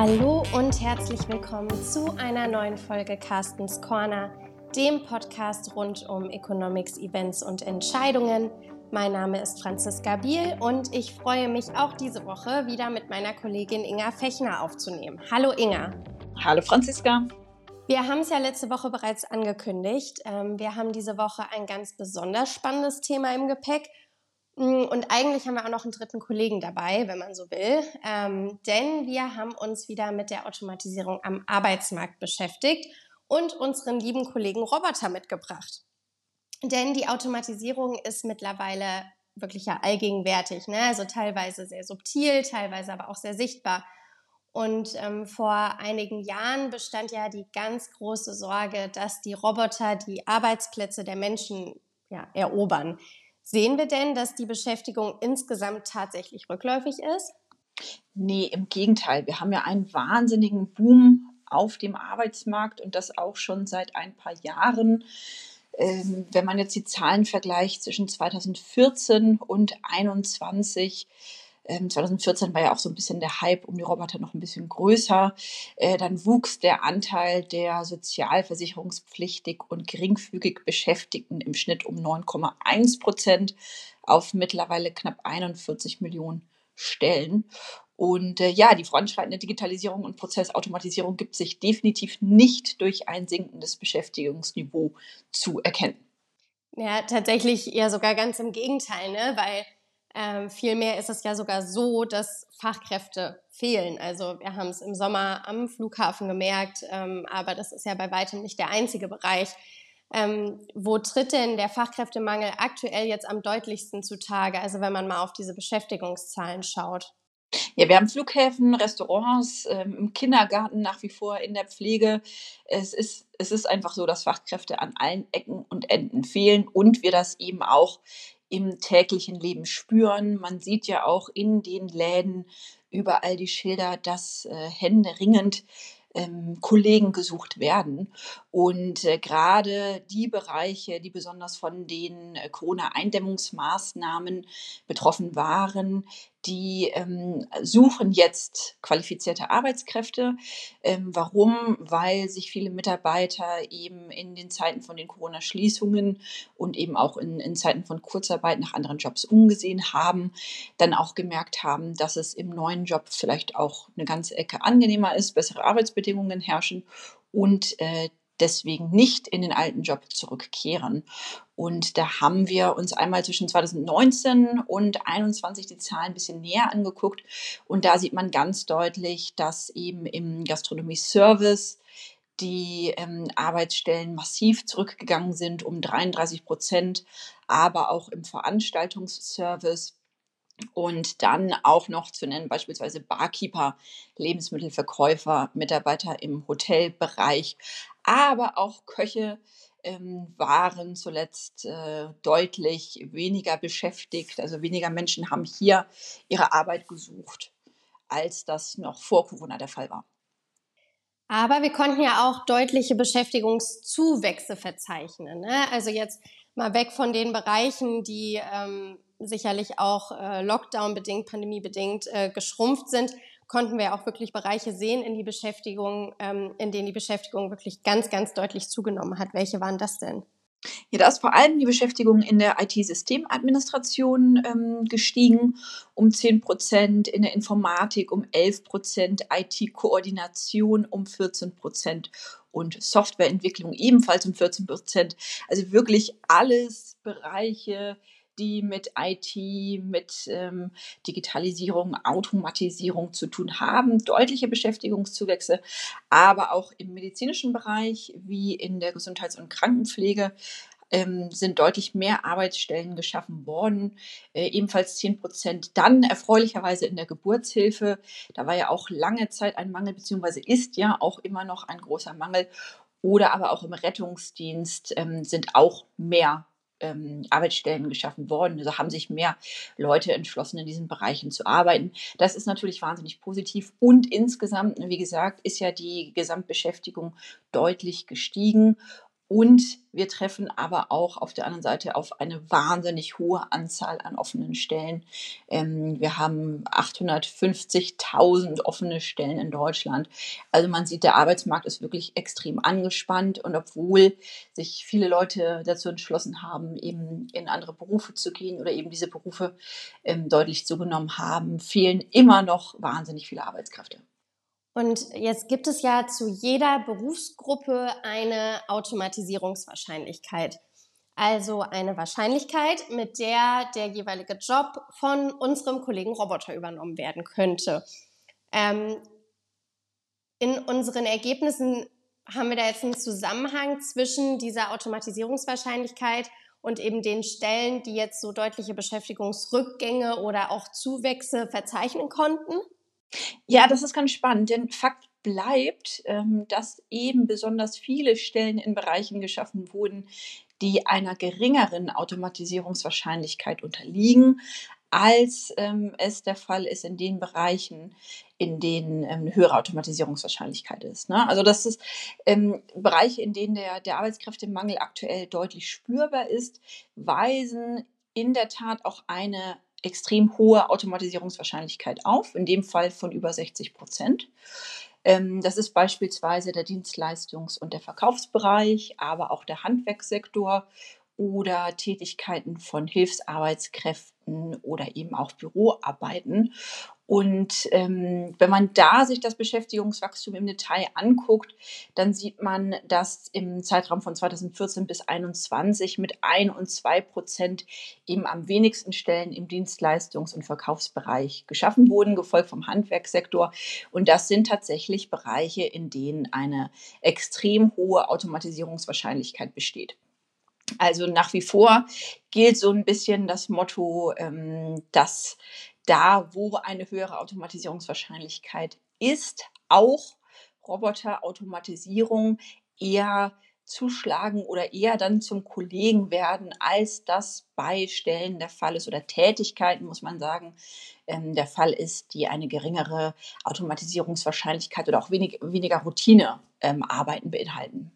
Hallo und herzlich willkommen zu einer neuen Folge Carstens Corner, dem Podcast rund um Economics, Events und Entscheidungen. Mein Name ist Franziska Biel und ich freue mich auch diese Woche wieder mit meiner Kollegin Inga Fechner aufzunehmen. Hallo Inga. Hallo Franziska. Wir haben es ja letzte Woche bereits angekündigt. Ähm, wir haben diese Woche ein ganz besonders spannendes Thema im Gepäck und eigentlich haben wir auch noch einen dritten Kollegen dabei, wenn man so will. Ähm, denn wir haben uns wieder mit der Automatisierung am Arbeitsmarkt beschäftigt und unseren lieben Kollegen Roboter mitgebracht. Denn die Automatisierung ist mittlerweile wirklich ja allgegenwärtig, ne? also teilweise sehr subtil, teilweise aber auch sehr sichtbar. Und ähm, vor einigen Jahren bestand ja die ganz große Sorge, dass die Roboter die Arbeitsplätze der Menschen ja, erobern. Sehen wir denn, dass die Beschäftigung insgesamt tatsächlich rückläufig ist? Nee, im Gegenteil. Wir haben ja einen wahnsinnigen Boom auf dem Arbeitsmarkt und das auch schon seit ein paar Jahren. Ähm, wenn man jetzt die Zahlen vergleicht zwischen 2014 und 2021, 2014 ähm, war ja auch so ein bisschen der Hype um die Roboter noch ein bisschen größer. Äh, dann wuchs der Anteil der sozialversicherungspflichtig und geringfügig Beschäftigten im Schnitt um 9,1 Prozent auf mittlerweile knapp 41 Millionen Stellen. Und äh, ja, die voranschreitende Digitalisierung und Prozessautomatisierung gibt sich definitiv nicht durch ein sinkendes Beschäftigungsniveau zu erkennen. Ja, tatsächlich eher sogar ganz im Gegenteil, ne? weil ähm, vielmehr ist es ja sogar so, dass Fachkräfte fehlen. Also wir haben es im Sommer am Flughafen gemerkt, ähm, aber das ist ja bei weitem nicht der einzige Bereich. Ähm, wo tritt denn der Fachkräftemangel aktuell jetzt am deutlichsten zutage? Also wenn man mal auf diese Beschäftigungszahlen schaut. Ja, wir haben Flughäfen, Restaurants, ähm, im Kindergarten nach wie vor in der Pflege. Es ist, es ist einfach so, dass Fachkräfte an allen Ecken und Enden fehlen und wir das eben auch im täglichen Leben spüren. Man sieht ja auch in den Läden überall die Schilder, dass äh, händeringend ähm, Kollegen gesucht werden. Und äh, gerade die Bereiche, die besonders von den äh, Corona-Eindämmungsmaßnahmen betroffen waren, die ähm, suchen jetzt qualifizierte Arbeitskräfte. Ähm, warum? Weil sich viele Mitarbeiter eben in den Zeiten von den Corona-Schließungen und eben auch in, in Zeiten von Kurzarbeit nach anderen Jobs umgesehen haben, dann auch gemerkt haben, dass es im neuen Job vielleicht auch eine ganze Ecke angenehmer ist, bessere Arbeitsbedingungen herrschen und äh, deswegen nicht in den alten Job zurückkehren. Und da haben wir uns einmal zwischen 2019 und 2021 die Zahlen ein bisschen näher angeguckt. Und da sieht man ganz deutlich, dass eben im Gastronomie-Service die ähm, Arbeitsstellen massiv zurückgegangen sind, um 33 Prozent, aber auch im Veranstaltungsservice und dann auch noch zu nennen beispielsweise Barkeeper, Lebensmittelverkäufer, Mitarbeiter im Hotelbereich, aber auch Köche ähm, waren zuletzt äh, deutlich weniger beschäftigt. Also weniger Menschen haben hier ihre Arbeit gesucht, als das noch vor Corona der Fall war. Aber wir konnten ja auch deutliche Beschäftigungszuwächse verzeichnen. Ne? Also jetzt mal weg von den Bereichen, die ähm, sicherlich auch äh, Lockdown-bedingt, pandemiebedingt äh, geschrumpft sind, konnten wir auch wirklich Bereiche sehen in die Beschäftigung, ähm, in denen die Beschäftigung wirklich ganz, ganz deutlich zugenommen hat. Welche waren das denn? Ja, da ist vor allem die Beschäftigung in der IT-Systemadministration ähm, gestiegen um 10 Prozent, in der Informatik um 11 Prozent, IT-Koordination um 14 Prozent und Softwareentwicklung ebenfalls um 14 Prozent. Also wirklich alles Bereiche, die mit IT, mit ähm, Digitalisierung, Automatisierung zu tun haben. Deutliche Beschäftigungszuwächse, aber auch im medizinischen Bereich wie in der Gesundheits- und Krankenpflege ähm, sind deutlich mehr Arbeitsstellen geschaffen worden, äh, ebenfalls 10 Prozent. Dann erfreulicherweise in der Geburtshilfe, da war ja auch lange Zeit ein Mangel, beziehungsweise ist ja auch immer noch ein großer Mangel. Oder aber auch im Rettungsdienst ähm, sind auch mehr ähm, Arbeitsstellen geschaffen worden. Also haben sich mehr Leute entschlossen, in diesen Bereichen zu arbeiten. Das ist natürlich wahnsinnig positiv. Und insgesamt, wie gesagt, ist ja die Gesamtbeschäftigung deutlich gestiegen. Und wir treffen aber auch auf der anderen Seite auf eine wahnsinnig hohe Anzahl an offenen Stellen. Ähm, wir haben 850.000 offene Stellen in Deutschland. Also man sieht, der Arbeitsmarkt ist wirklich extrem angespannt. Und obwohl sich viele Leute dazu entschlossen haben, eben in andere Berufe zu gehen oder eben diese Berufe ähm, deutlich zugenommen haben, fehlen immer noch wahnsinnig viele Arbeitskräfte. Und jetzt gibt es ja zu jeder Berufsgruppe eine Automatisierungswahrscheinlichkeit. Also eine Wahrscheinlichkeit, mit der der jeweilige Job von unserem Kollegen Roboter übernommen werden könnte. Ähm, in unseren Ergebnissen haben wir da jetzt einen Zusammenhang zwischen dieser Automatisierungswahrscheinlichkeit und eben den Stellen, die jetzt so deutliche Beschäftigungsrückgänge oder auch Zuwächse verzeichnen konnten? Ja, das ist ganz spannend, denn Fakt bleibt, ähm, dass eben besonders viele Stellen in Bereichen geschaffen wurden, die einer geringeren Automatisierungswahrscheinlichkeit unterliegen, als ähm, es der Fall ist in den Bereichen, in denen ähm, eine höhere Automatisierungswahrscheinlichkeit ist. Ne? Also das ist ähm, Bereiche, in denen der, der Arbeitskräftemangel aktuell deutlich spürbar ist, weisen in der Tat auch eine extrem hohe Automatisierungswahrscheinlichkeit auf, in dem Fall von über 60 Prozent. Ähm, das ist beispielsweise der Dienstleistungs- und der Verkaufsbereich, aber auch der Handwerkssektor oder Tätigkeiten von Hilfsarbeitskräften oder eben auch Büroarbeiten. Und ähm, wenn man da sich das Beschäftigungswachstum im Detail anguckt, dann sieht man, dass im Zeitraum von 2014 bis 2021 mit ein und zwei Prozent eben am wenigsten Stellen im Dienstleistungs- und Verkaufsbereich geschaffen wurden, gefolgt vom Handwerkssektor. Und das sind tatsächlich Bereiche, in denen eine extrem hohe Automatisierungswahrscheinlichkeit besteht. Also nach wie vor gilt so ein bisschen das Motto, ähm, dass da, wo eine höhere Automatisierungswahrscheinlichkeit ist, auch Roboterautomatisierung eher zuschlagen oder eher dann zum Kollegen werden, als das bei Stellen der Fall ist oder Tätigkeiten, muss man sagen, ähm, der Fall ist, die eine geringere Automatisierungswahrscheinlichkeit oder auch wenig, weniger Routinearbeiten ähm, beinhalten.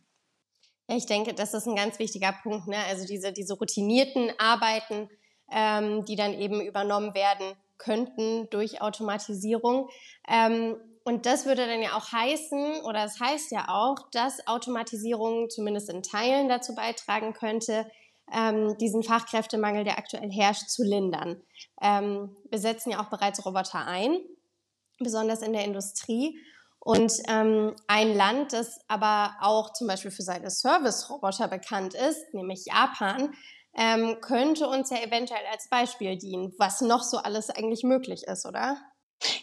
Ich denke, das ist ein ganz wichtiger Punkt. Ne? Also diese, diese routinierten Arbeiten, ähm, die dann eben übernommen werden könnten durch Automatisierung. Ähm, und das würde dann ja auch heißen, oder es das heißt ja auch, dass Automatisierung zumindest in Teilen dazu beitragen könnte, ähm, diesen Fachkräftemangel, der aktuell herrscht, zu lindern. Ähm, wir setzen ja auch bereits Roboter ein, besonders in der Industrie. Und ähm, ein Land, das aber auch zum Beispiel für seine Service-Roboter bekannt ist, nämlich Japan, ähm, könnte uns ja eventuell als Beispiel dienen, was noch so alles eigentlich möglich ist, oder?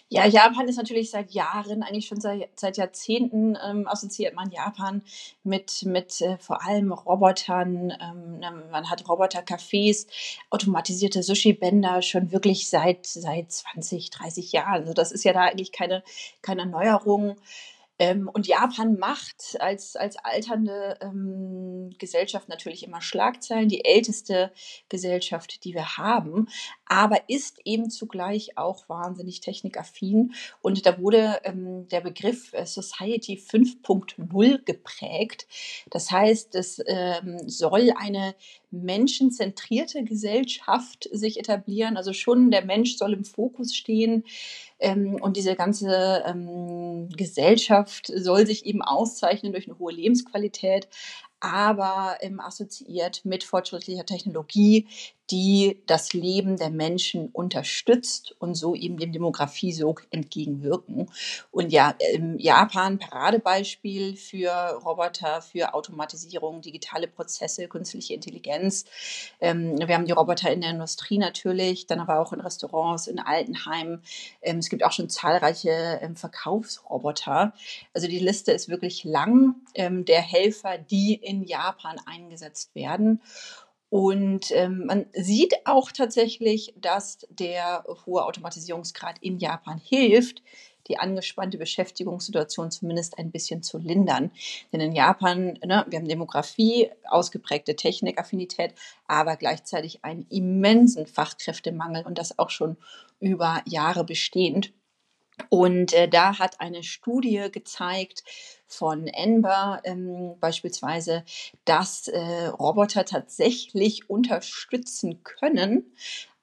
Ja, Japan ist natürlich seit Jahren, eigentlich schon seit, seit Jahrzehnten ähm, assoziiert man Japan mit, mit äh, vor allem Robotern. Ähm, ne, man hat Roboter-Cafés, automatisierte Sushi-Bänder schon wirklich seit, seit 20, 30 Jahren. Also das ist ja da eigentlich keine, keine Neuerung. Ähm, und Japan macht als, als alternde ähm, Gesellschaft natürlich immer Schlagzeilen, die älteste Gesellschaft, die wir haben, aber ist eben zugleich auch wahnsinnig technikaffin. Und da wurde ähm, der Begriff äh, Society 5.0 geprägt. Das heißt, es ähm, soll eine menschenzentrierte Gesellschaft sich etablieren. Also schon der Mensch soll im Fokus stehen. Ähm, und diese ganze ähm, Gesellschaft soll sich eben auszeichnen durch eine hohe Lebensqualität, aber ähm, assoziiert mit fortschrittlicher Technologie, die das Leben der Menschen unterstützt und so eben dem Demografiesog entgegenwirken. Und ja, Japan Paradebeispiel für Roboter, für Automatisierung, digitale Prozesse, künstliche Intelligenz. Ähm, wir haben die Roboter in der Industrie natürlich, dann aber auch in Restaurants, in Altenheimen. Ähm, es gibt auch schon zahlreiche ähm, Verkaufsroboter. Also die Liste ist wirklich lang der Helfer, die in Japan eingesetzt werden. Und ähm, man sieht auch tatsächlich, dass der hohe Automatisierungsgrad in Japan hilft, die angespannte Beschäftigungssituation zumindest ein bisschen zu lindern. Denn in Japan, ne, wir haben Demografie, ausgeprägte Technikaffinität, aber gleichzeitig einen immensen Fachkräftemangel und das auch schon über Jahre bestehend. Und äh, da hat eine Studie gezeigt von Enber ähm, beispielsweise, dass äh, Roboter tatsächlich unterstützen können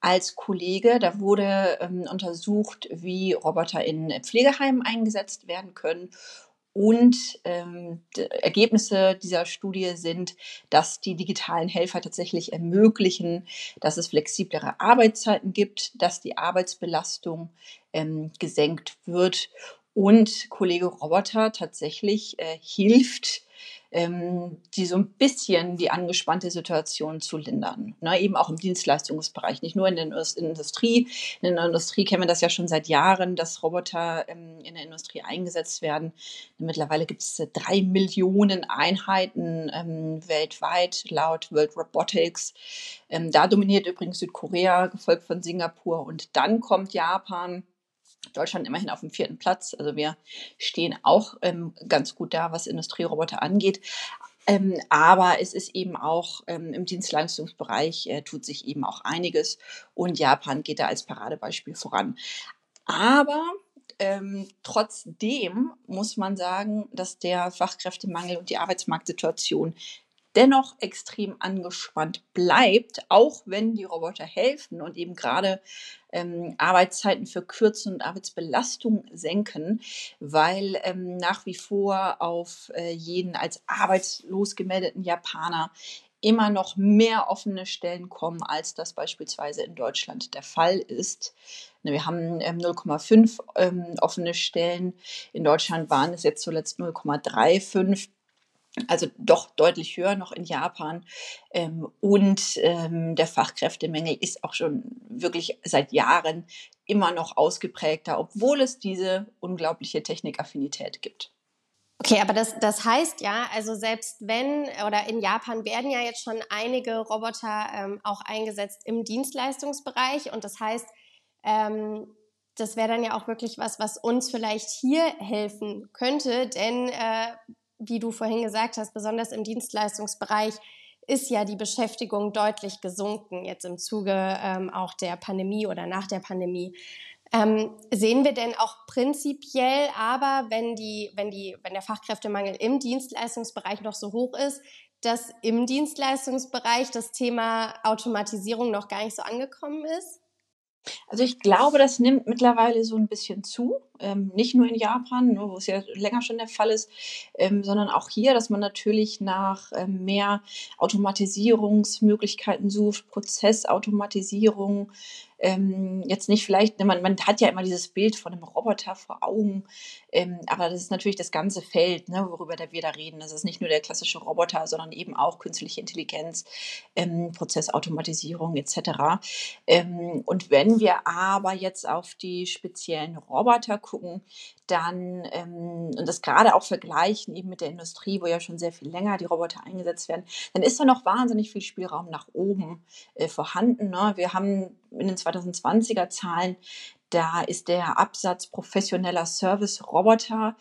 als Kollege. Da wurde ähm, untersucht, wie Roboter in Pflegeheimen eingesetzt werden können und ähm, Ergebnisse dieser Studie sind, dass die digitalen Helfer tatsächlich ermöglichen, dass es flexiblere Arbeitszeiten gibt, dass die Arbeitsbelastung ähm, gesenkt wird und Kollege Roboter tatsächlich äh, hilft, ähm, die so ein bisschen die angespannte Situation zu lindern. Ne, eben auch im Dienstleistungsbereich, nicht nur in der Industrie. In der Industrie kennen wir das ja schon seit Jahren, dass Roboter ähm, in der Industrie eingesetzt werden. Mittlerweile gibt es drei Millionen Einheiten ähm, weltweit laut World Robotics. Ähm, da dominiert übrigens Südkorea, gefolgt von Singapur und dann kommt Japan. Deutschland immerhin auf dem vierten Platz. Also wir stehen auch ähm, ganz gut da, was Industrieroboter angeht. Ähm, aber es ist eben auch ähm, im Dienstleistungsbereich äh, tut sich eben auch einiges und Japan geht da als Paradebeispiel voran. Aber ähm, trotzdem muss man sagen, dass der Fachkräftemangel und die Arbeitsmarktsituation dennoch extrem angespannt bleibt, auch wenn die Roboter helfen und eben gerade ähm, Arbeitszeiten verkürzen und Arbeitsbelastung senken, weil ähm, nach wie vor auf äh, jeden als arbeitslos gemeldeten Japaner immer noch mehr offene Stellen kommen, als das beispielsweise in Deutschland der Fall ist. Ne, wir haben ähm, 0,5 ähm, offene Stellen. In Deutschland waren es jetzt zuletzt 0,35 also doch deutlich höher noch in Japan. Ähm, und ähm, der Fachkräftemangel ist auch schon wirklich seit Jahren immer noch ausgeprägter, obwohl es diese unglaubliche Technikaffinität gibt. Okay, aber das, das heißt ja, also selbst wenn, oder in Japan werden ja jetzt schon einige Roboter ähm, auch eingesetzt im Dienstleistungsbereich und das heißt, ähm, das wäre dann ja auch wirklich was, was uns vielleicht hier helfen könnte, denn äh, wie du vorhin gesagt hast, besonders im Dienstleistungsbereich ist ja die Beschäftigung deutlich gesunken, jetzt im Zuge ähm, auch der Pandemie oder nach der Pandemie. Ähm, sehen wir denn auch prinzipiell aber, wenn, die, wenn, die, wenn der Fachkräftemangel im Dienstleistungsbereich noch so hoch ist, dass im Dienstleistungsbereich das Thema Automatisierung noch gar nicht so angekommen ist? Also ich glaube, das nimmt mittlerweile so ein bisschen zu. Ähm, nicht nur in Japan, ne, wo es ja länger schon der Fall ist, ähm, sondern auch hier, dass man natürlich nach ähm, mehr Automatisierungsmöglichkeiten sucht, Prozessautomatisierung, ähm, jetzt nicht vielleicht, ne, man, man hat ja immer dieses Bild von einem Roboter vor Augen, ähm, aber das ist natürlich das ganze Feld, ne, worüber wir da reden. Das ist nicht nur der klassische Roboter, sondern eben auch künstliche Intelligenz, ähm, Prozessautomatisierung etc. Ähm, und wenn wir aber jetzt auf die speziellen Roboter gucken, dann ähm, und das gerade auch vergleichen eben mit der Industrie, wo ja schon sehr viel länger die Roboter eingesetzt werden, dann ist da noch wahnsinnig viel Spielraum nach oben äh, vorhanden. Ne? Wir haben in den 2020er Zahlen, da ist der Absatz professioneller Service-Roboter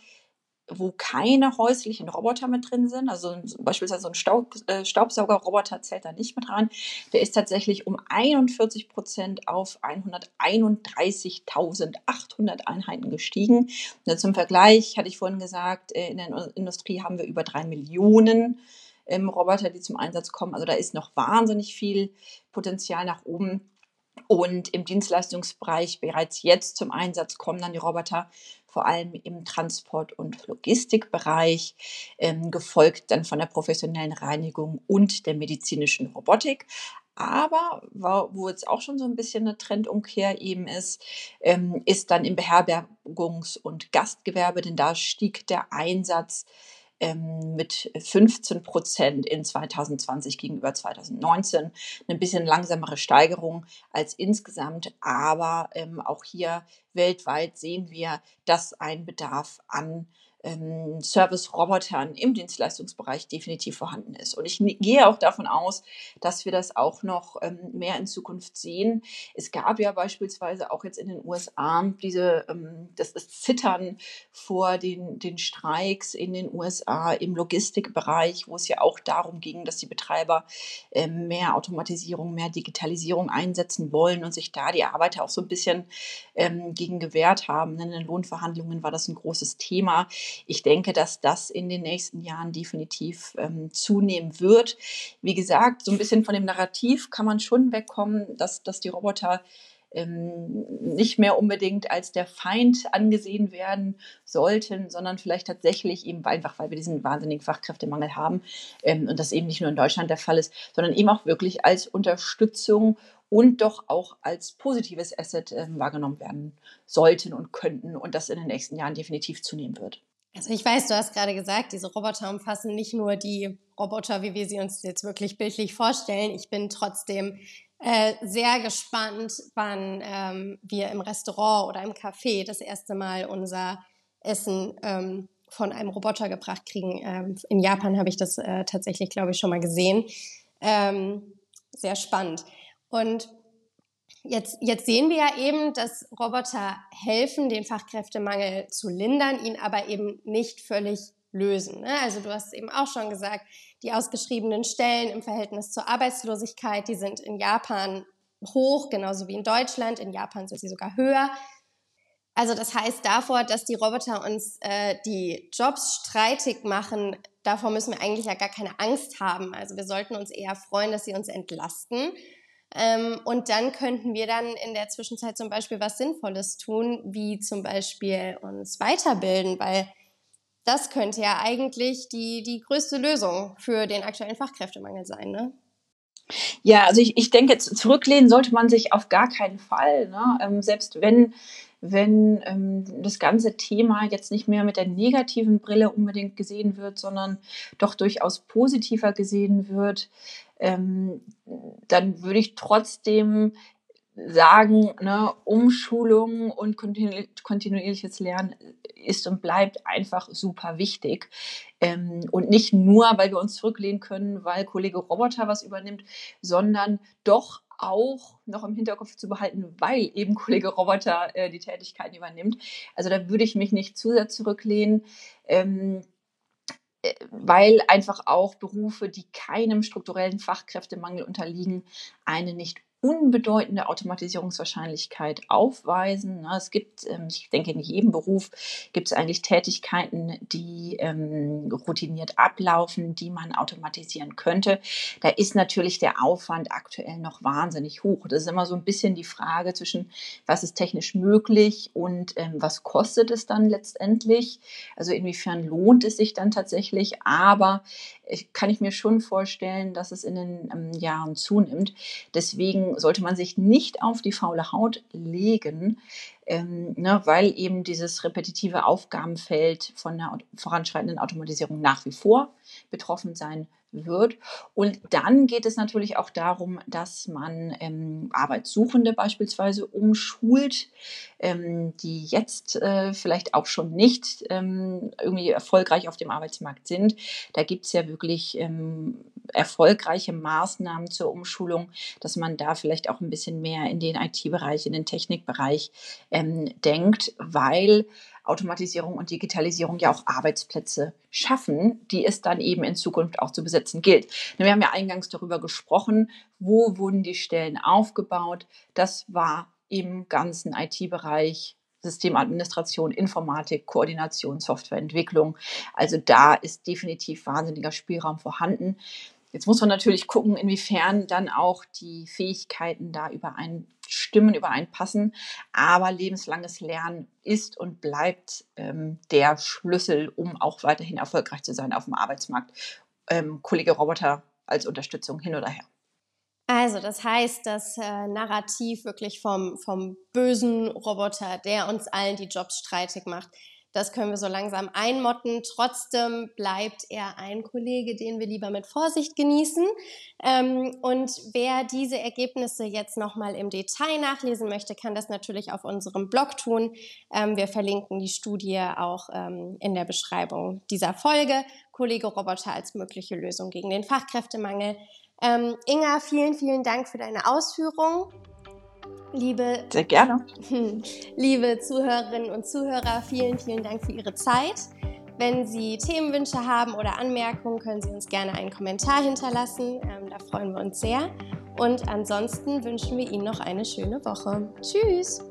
wo keine häuslichen Roboter mit drin sind, also beispielsweise so ein Staub, äh, Staubsaugerroboter zählt da nicht mit rein, der ist tatsächlich um 41 Prozent auf 131.800 Einheiten gestiegen. Und zum Vergleich hatte ich vorhin gesagt, äh, in der Industrie haben wir über drei Millionen ähm, Roboter, die zum Einsatz kommen. Also da ist noch wahnsinnig viel Potenzial nach oben. Und im Dienstleistungsbereich bereits jetzt zum Einsatz kommen dann die Roboter vor allem im Transport- und Logistikbereich, ähm, gefolgt dann von der professionellen Reinigung und der medizinischen Robotik. Aber wo jetzt auch schon so ein bisschen eine Trendumkehr eben ist, ähm, ist dann im Beherbergungs- und Gastgewerbe, denn da stieg der Einsatz ähm, mit 15 Prozent in 2020 gegenüber 2019. Eine bisschen langsamere Steigerung als insgesamt, aber ähm, auch hier weltweit sehen wir, dass ein Bedarf an ähm, Service-Robotern im Dienstleistungsbereich definitiv vorhanden ist. Und ich gehe auch davon aus, dass wir das auch noch ähm, mehr in Zukunft sehen. Es gab ja beispielsweise auch jetzt in den USA diese, ähm, das, das Zittern vor den, den Streiks in den USA im Logistikbereich, wo es ja auch darum ging, dass die Betreiber ähm, mehr Automatisierung, mehr Digitalisierung einsetzen wollen und sich da die Arbeiter auch so ein bisschen ähm, gegen gewehrt haben. In den Lohnverhandlungen war das ein großes Thema. Ich denke, dass das in den nächsten Jahren definitiv ähm, zunehmen wird. Wie gesagt, so ein bisschen von dem Narrativ kann man schon wegkommen, dass, dass die Roboter ähm, nicht mehr unbedingt als der Feind angesehen werden sollten, sondern vielleicht tatsächlich eben einfach, weil wir diesen wahnsinnigen Fachkräftemangel haben ähm, und das eben nicht nur in Deutschland der Fall ist, sondern eben auch wirklich als Unterstützung und doch auch als positives Asset äh, wahrgenommen werden sollten und könnten und das in den nächsten Jahren definitiv zunehmen wird. Also ich weiß, du hast gerade gesagt, diese Roboter umfassen nicht nur die Roboter, wie wir sie uns jetzt wirklich bildlich vorstellen. Ich bin trotzdem äh, sehr gespannt, wann ähm, wir im Restaurant oder im Café das erste Mal unser Essen ähm, von einem Roboter gebracht kriegen. Ähm, in Japan habe ich das äh, tatsächlich, glaube ich, schon mal gesehen. Ähm, sehr spannend. Und jetzt, jetzt sehen wir ja eben, dass Roboter helfen, den Fachkräftemangel zu lindern, ihn aber eben nicht völlig lösen. Ne? Also du hast eben auch schon gesagt, die ausgeschriebenen Stellen im Verhältnis zur Arbeitslosigkeit, die sind in Japan hoch, genauso wie in Deutschland. In Japan sind sie sogar höher. Also das heißt davor, dass die Roboter uns äh, die Jobs streitig machen, davor müssen wir eigentlich ja gar keine Angst haben. Also wir sollten uns eher freuen, dass sie uns entlasten. Ähm, und dann könnten wir dann in der Zwischenzeit zum Beispiel was Sinnvolles tun, wie zum Beispiel uns weiterbilden, weil das könnte ja eigentlich die, die größte Lösung für den aktuellen Fachkräftemangel sein, ne? Ja, also ich, ich denke, zurücklehnen sollte man sich auf gar keinen Fall. Ne? Ähm, selbst wenn, wenn ähm, das ganze Thema jetzt nicht mehr mit der negativen Brille unbedingt gesehen wird, sondern doch durchaus positiver gesehen wird, ähm, dann würde ich trotzdem sagen, ne, Umschulung und kontinuierliches Lernen ist und bleibt einfach super wichtig. Ähm, und nicht nur, weil wir uns zurücklehnen können, weil Kollege Roboter was übernimmt, sondern doch auch noch im Hinterkopf zu behalten, weil eben Kollege Roboter äh, die Tätigkeiten übernimmt. Also da würde ich mich nicht zu sehr zurücklehnen. Ähm, äh, weil einfach auch Berufe, die keinem strukturellen Fachkräftemangel unterliegen, eine nicht unbedeutende Automatisierungswahrscheinlichkeit aufweisen. Es gibt, ähm, ich denke, in jedem Beruf gibt es eigentlich Tätigkeiten, die ähm, routiniert ablaufen, die man automatisieren könnte. Da ist natürlich der Aufwand aktuell noch wahnsinnig hoch. Das ist immer so ein bisschen die Frage zwischen, was ist technisch möglich und ähm, was kostet es dann letztendlich. Also inwiefern lohnt es sich dann tatsächlich. Aber ich, kann ich mir schon vorstellen, dass es in den Jahren zunimmt. Deswegen sollte man sich nicht auf die faule Haut legen, ähm, ne, weil eben dieses repetitive Aufgabenfeld von der voranschreitenden Automatisierung nach wie vor betroffen sein wird. Und dann geht es natürlich auch darum, dass man ähm, Arbeitssuchende beispielsweise umschult, ähm, die jetzt äh, vielleicht auch schon nicht ähm, irgendwie erfolgreich auf dem Arbeitsmarkt sind. Da gibt es ja wirklich ähm, erfolgreiche Maßnahmen zur Umschulung, dass man da vielleicht auch ein bisschen mehr in den IT-Bereich, in den Technikbereich ähm, denkt, weil Automatisierung und Digitalisierung ja auch Arbeitsplätze schaffen, die es dann eben in Zukunft auch zu besetzen gilt. Wir haben ja eingangs darüber gesprochen, wo wurden die Stellen aufgebaut. Das war im ganzen IT-Bereich Systemadministration, Informatik, Koordination, Softwareentwicklung. Also da ist definitiv wahnsinniger Spielraum vorhanden. Jetzt muss man natürlich gucken, inwiefern dann auch die Fähigkeiten da übereinstimmen, übereinpassen. Aber lebenslanges Lernen ist und bleibt ähm, der Schlüssel, um auch weiterhin erfolgreich zu sein auf dem Arbeitsmarkt. Ähm, Kollege Roboter als Unterstützung hin oder her. Also, das heißt, das äh, Narrativ wirklich vom, vom bösen Roboter, der uns allen die Jobs streitig macht, das können wir so langsam einmotten. Trotzdem bleibt er ein Kollege, den wir lieber mit Vorsicht genießen. Ähm, und wer diese Ergebnisse jetzt nochmal im Detail nachlesen möchte, kann das natürlich auf unserem Blog tun. Ähm, wir verlinken die Studie auch ähm, in der Beschreibung dieser Folge. Kollege Roboter als mögliche Lösung gegen den Fachkräftemangel. Inga, vielen, vielen Dank für deine Ausführungen. Liebe, Sehr gerne. Liebe Zuhörerinnen und Zuhörer, vielen, vielen Dank für Ihre Zeit. Wenn Sie Themenwünsche haben oder Anmerkungen, können Sie uns gerne einen Kommentar hinterlassen. Ähm, da freuen wir uns sehr. Und ansonsten wünschen wir Ihnen noch eine schöne Woche. Tschüss!